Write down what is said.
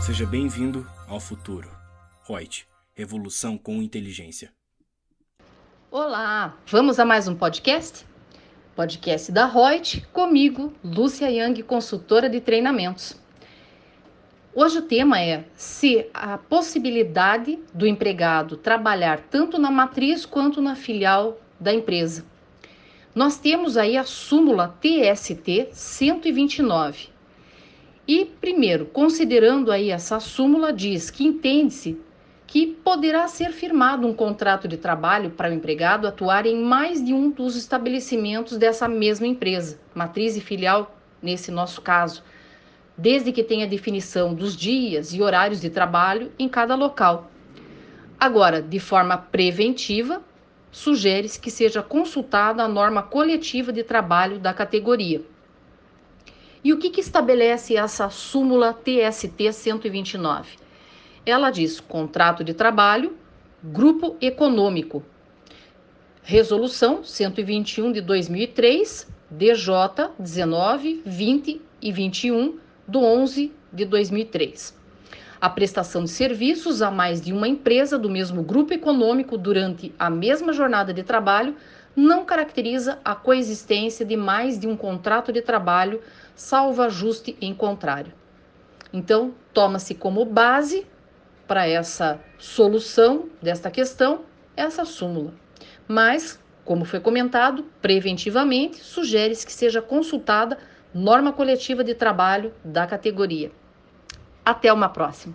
Seja bem-vindo ao futuro. Reut, revolução com inteligência. Olá, vamos a mais um podcast? Podcast da Reut, comigo, Lúcia Yang, consultora de treinamentos. Hoje o tema é se a possibilidade do empregado trabalhar tanto na matriz quanto na filial da empresa. Nós temos aí a súmula TST 129. E primeiro, considerando aí essa súmula diz que entende-se que poderá ser firmado um contrato de trabalho para o empregado atuar em mais de um dos estabelecimentos dessa mesma empresa, matriz e filial nesse nosso caso desde que tenha definição dos dias e horários de trabalho em cada local. Agora, de forma preventiva, sugere-se que seja consultada a norma coletiva de trabalho da categoria. E o que, que estabelece essa súmula TST 129? Ela diz contrato de trabalho, grupo econômico. Resolução 121 de 2003, DJ 19, 20 e 21 do 11 de 2003. A prestação de serviços a mais de uma empresa do mesmo grupo econômico durante a mesma jornada de trabalho não caracteriza a coexistência de mais de um contrato de trabalho, salvo ajuste em contrário. Então, toma-se como base para essa solução desta questão essa súmula. Mas, como foi comentado, preventivamente, sugere-se que seja consultada norma coletiva de trabalho da categoria. Até uma próxima.